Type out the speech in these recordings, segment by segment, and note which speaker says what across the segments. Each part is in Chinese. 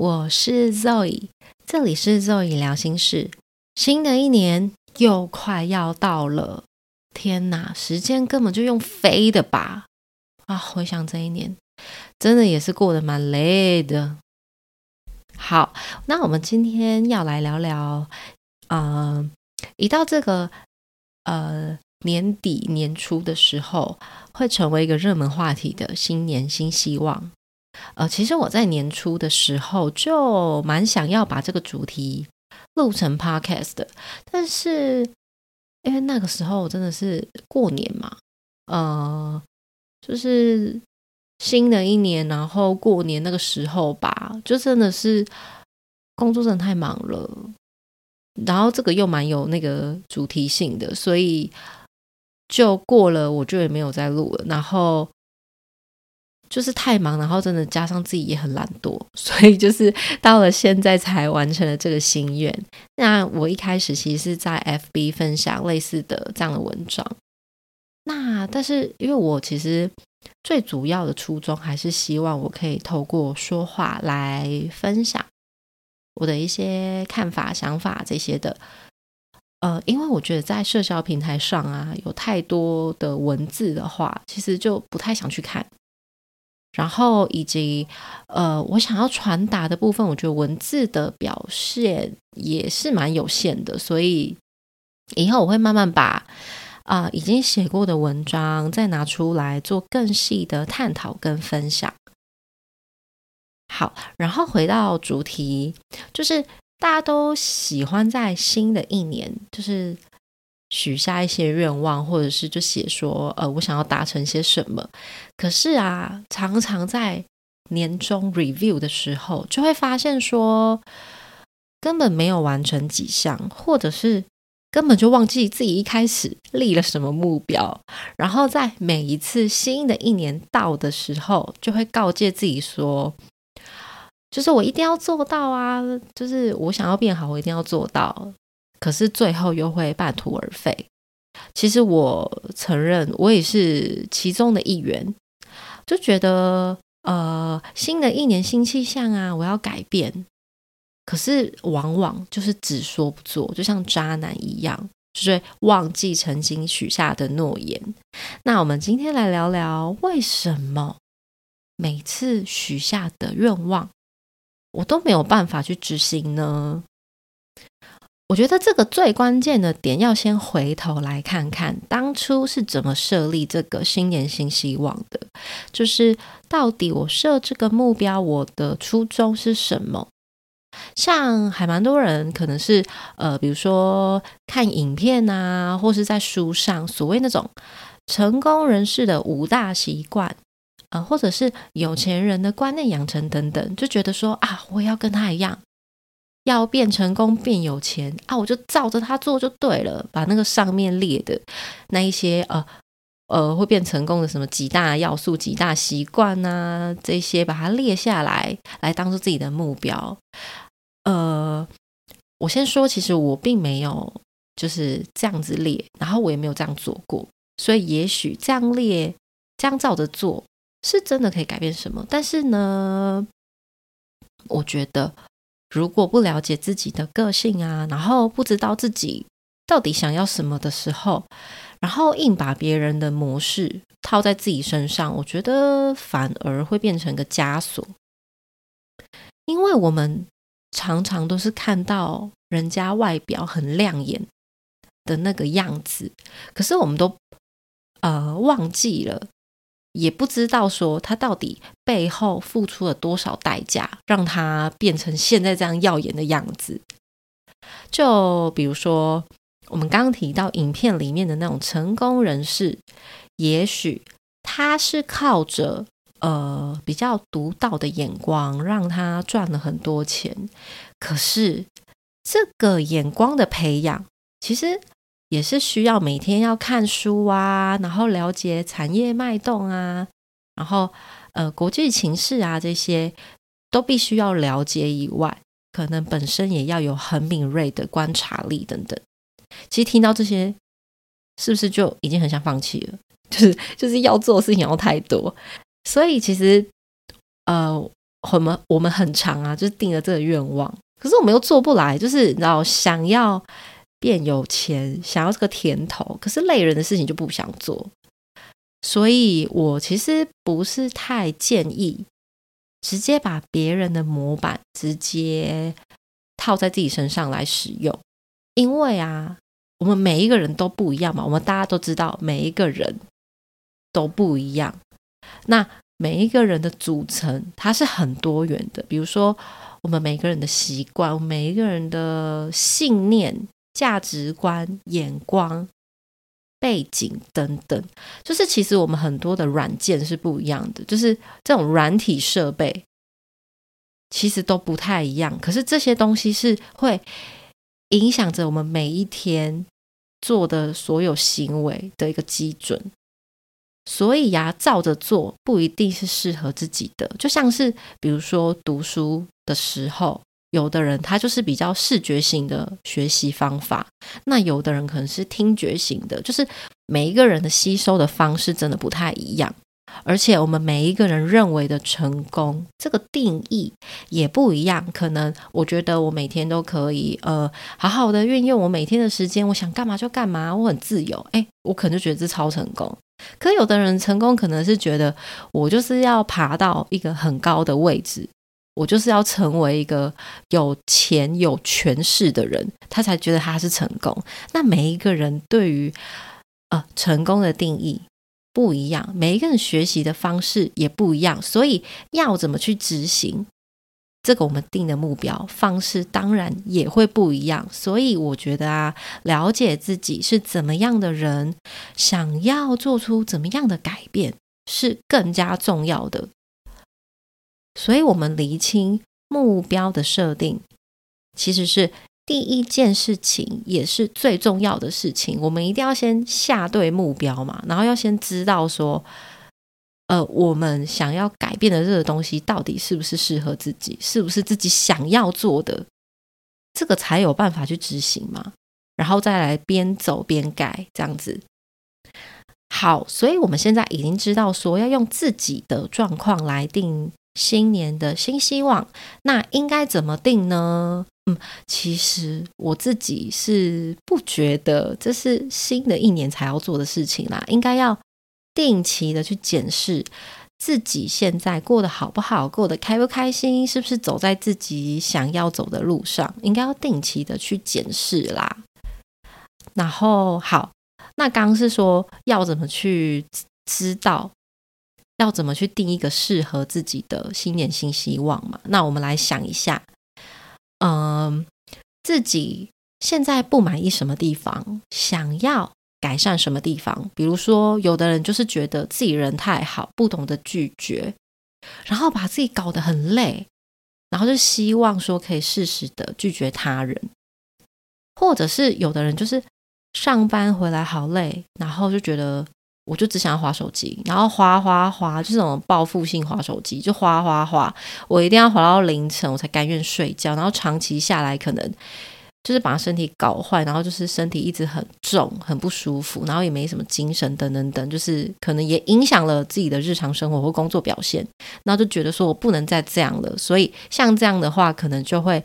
Speaker 1: 我是 Zoe，这里是 Zoe 聊心事。新的一年又快要到了，天哪，时间根本就用飞的吧！啊，回想这一年，真的也是过得蛮累的。好，那我们今天要来聊聊，呃，一到这个呃年底年初的时候，会成为一个热门话题的新年新希望。呃，其实我在年初的时候就蛮想要把这个主题录成 podcast 的，但是因为那个时候真的是过年嘛，呃，就是新的一年，然后过年那个时候吧，就真的是工作真的太忙了，然后这个又蛮有那个主题性的，所以就过了，我就也没有再录了，然后。就是太忙，然后真的加上自己也很懒惰，所以就是到了现在才完成了这个心愿。那我一开始其实是在 FB 分享类似的这样的文章，那但是因为我其实最主要的初衷还是希望我可以透过说话来分享我的一些看法、想法这些的。呃，因为我觉得在社交平台上啊，有太多的文字的话，其实就不太想去看。然后以及呃，我想要传达的部分，我觉得文字的表现也是蛮有限的，所以以后我会慢慢把啊已经写过的文章再拿出来做更细的探讨跟分享。好，然后回到主题，就是大家都喜欢在新的一年，就是。许下一些愿望，或者是就写说，呃，我想要达成些什么。可是啊，常常在年终 review 的时候，就会发现说，根本没有完成几项，或者是根本就忘记自己一开始立了什么目标。然后在每一次新的一年到的时候，就会告诫自己说，就是我一定要做到啊，就是我想要变好，我一定要做到。可是最后又会半途而废。其实我承认，我也是其中的一员。就觉得，呃，新的一年新气象啊，我要改变。可是往往就是只说不做，就像渣男一样，就是忘记曾经许下的诺言。那我们今天来聊聊，为什么每次许下的愿望，我都没有办法去执行呢？我觉得这个最关键的点，要先回头来看看当初是怎么设立这个新年新希望的，就是到底我设这个目标，我的初衷是什么？像还蛮多人可能是呃，比如说看影片啊，或是在书上所谓那种成功人士的五大习惯啊，或者是有钱人的观念养成等等，就觉得说啊，我也要跟他一样。要变成功、变有钱啊，我就照着他做就对了。把那个上面列的那一些呃呃会变成功的什么几大要素、几大习惯啊，这些把它列下来，来当做自己的目标。呃，我先说，其实我并没有就是这样子列，然后我也没有这样做过，所以也许这样列、这样照着做是真的可以改变什么。但是呢，我觉得。如果不了解自己的个性啊，然后不知道自己到底想要什么的时候，然后硬把别人的模式套在自己身上，我觉得反而会变成个枷锁。因为我们常常都是看到人家外表很亮眼的那个样子，可是我们都呃忘记了。也不知道说他到底背后付出了多少代价，让他变成现在这样耀眼的样子。就比如说，我们刚刚提到影片里面的那种成功人士，也许他是靠着呃比较独到的眼光，让他赚了很多钱。可是这个眼光的培养，其实。也是需要每天要看书啊，然后了解产业脉动啊，然后呃国际情势啊这些都必须要了解以外，可能本身也要有很敏锐的观察力等等。其实听到这些，是不是就已经很想放弃了？就是就是要做的事情要太多，所以其实呃我们我们很长啊，就是定了这个愿望，可是我们又做不来，就是你知道想要变有钱，想要这个甜头，可是累人的事情就不想做，所以我其实不是太建议直接把别人的模板直接套在自己身上来使用，因为啊，我们每一个人都不一样嘛，我们大家都知道每一个人都不一样，那。每一个人的组成，它是很多元的。比如说，我们每个人的习惯，每一个人的信念、价值观、眼光、背景等等，就是其实我们很多的软件是不一样的，就是这种软体设备其实都不太一样。可是这些东西是会影响着我们每一天做的所有行为的一个基准。所以呀，照着做不一定是适合自己的。就像是比如说读书的时候，有的人他就是比较视觉型的学习方法，那有的人可能是听觉型的。就是每一个人的吸收的方式真的不太一样，而且我们每一个人认为的成功这个定义也不一样。可能我觉得我每天都可以呃好好的运用我每天的时间，我想干嘛就干嘛，我很自由。哎，我可能就觉得这超成功。可有的人成功，可能是觉得我就是要爬到一个很高的位置，我就是要成为一个有钱有权势的人，他才觉得他是成功。那每一个人对于呃成功的定义不一样，每一个人学习的方式也不一样，所以要怎么去执行？这个我们定的目标方式当然也会不一样，所以我觉得啊，了解自己是怎么样的人，想要做出怎么样的改变是更加重要的。所以，我们厘清目标的设定，其实是第一件事情，也是最重要的事情。我们一定要先下对目标嘛，然后要先知道说。呃，我们想要改变的这个东西，到底是不是适合自己？是不是自己想要做的？这个才有办法去执行嘛。然后再来边走边改，这样子。好，所以我们现在已经知道说要用自己的状况来定新年的新希望。那应该怎么定呢？嗯，其实我自己是不觉得这是新的一年才要做的事情啦，应该要。定期的去检视自己现在过得好不好，过得开不开心，是不是走在自己想要走的路上，应该要定期的去检视啦。然后好，那刚刚是说要怎么去知道，要怎么去定一个适合自己的新年新希望嘛？那我们来想一下，嗯，自己现在不满意什么地方，想要。改善什么地方？比如说，有的人就是觉得自己人太好，不懂得拒绝，然后把自己搞得很累，然后就希望说可以适时的拒绝他人，或者是有的人就是上班回来好累，然后就觉得我就只想要划手机，然后划划划，就这种报复性划手机，就划划划，我一定要划到凌晨我才甘愿睡觉，然后长期下来可能。就是把身体搞坏，然后就是身体一直很重、很不舒服，然后也没什么精神，等等等，就是可能也影响了自己的日常生活或工作表现。然后就觉得说我不能再这样了，所以像这样的话，可能就会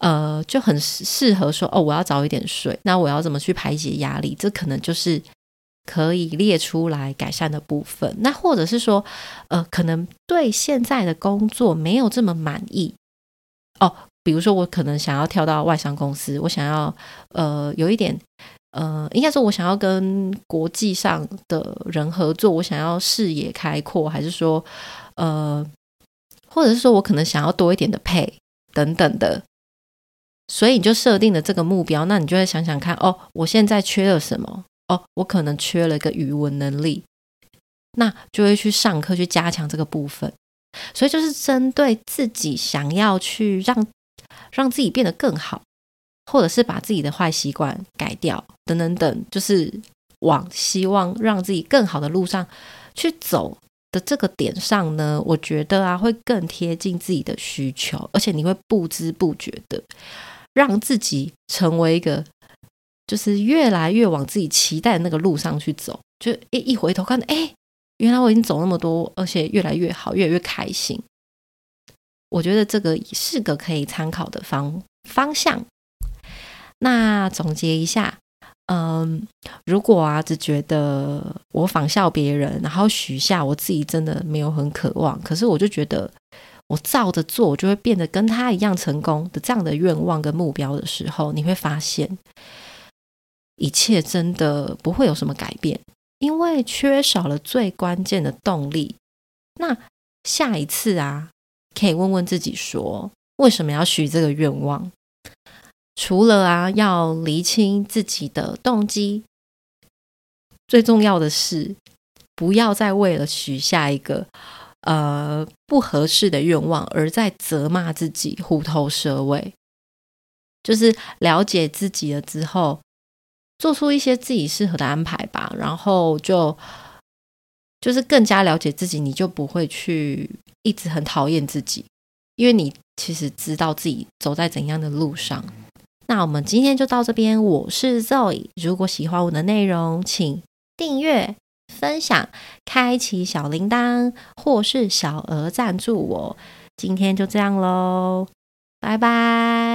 Speaker 1: 呃就很适合说哦，我要早一点睡。那我要怎么去排解压力？这可能就是可以列出来改善的部分。那或者是说呃，可能对现在的工作没有这么满意哦。比如说，我可能想要跳到外商公司，我想要呃有一点呃，应该说，我想要跟国际上的人合作，我想要视野开阔，还是说呃，或者是说我可能想要多一点的配等等的，所以你就设定了这个目标，那你就会想想看，哦，我现在缺了什么？哦，我可能缺了一个语文能力，那就会去上课去加强这个部分，所以就是针对自己想要去让。让自己变得更好，或者是把自己的坏习惯改掉，等等等，就是往希望让自己更好的路上去走的这个点上呢，我觉得啊，会更贴近自己的需求，而且你会不知不觉的让自己成为一个，就是越来越往自己期待的那个路上去走，就一一回头看，哎，原来我已经走那么多，而且越来越好，越来越开心。我觉得这个是个可以参考的方方向。那总结一下，嗯，如果啊只觉得我仿效别人，然后许下我自己真的没有很渴望，可是我就觉得我照着做，我就会变得跟他一样成功的这样的愿望跟目标的时候，你会发现一切真的不会有什么改变，因为缺少了最关键的动力。那下一次啊，可以问问自己说，为什么要许这个愿望？除了啊，要厘清自己的动机，最重要的是，不要再为了许下一个呃不合适的愿望，而在责骂自己虎头蛇尾。就是了解自己了之后，做出一些自己适合的安排吧。然后就就是更加了解自己，你就不会去一直很讨厌自己，因为你其实知道自己走在怎样的路上。那我们今天就到这边。我是 Zoe，如果喜欢我的内容，请订阅、分享、开启小铃铛，或是小额赞助我。今天就这样喽，拜拜。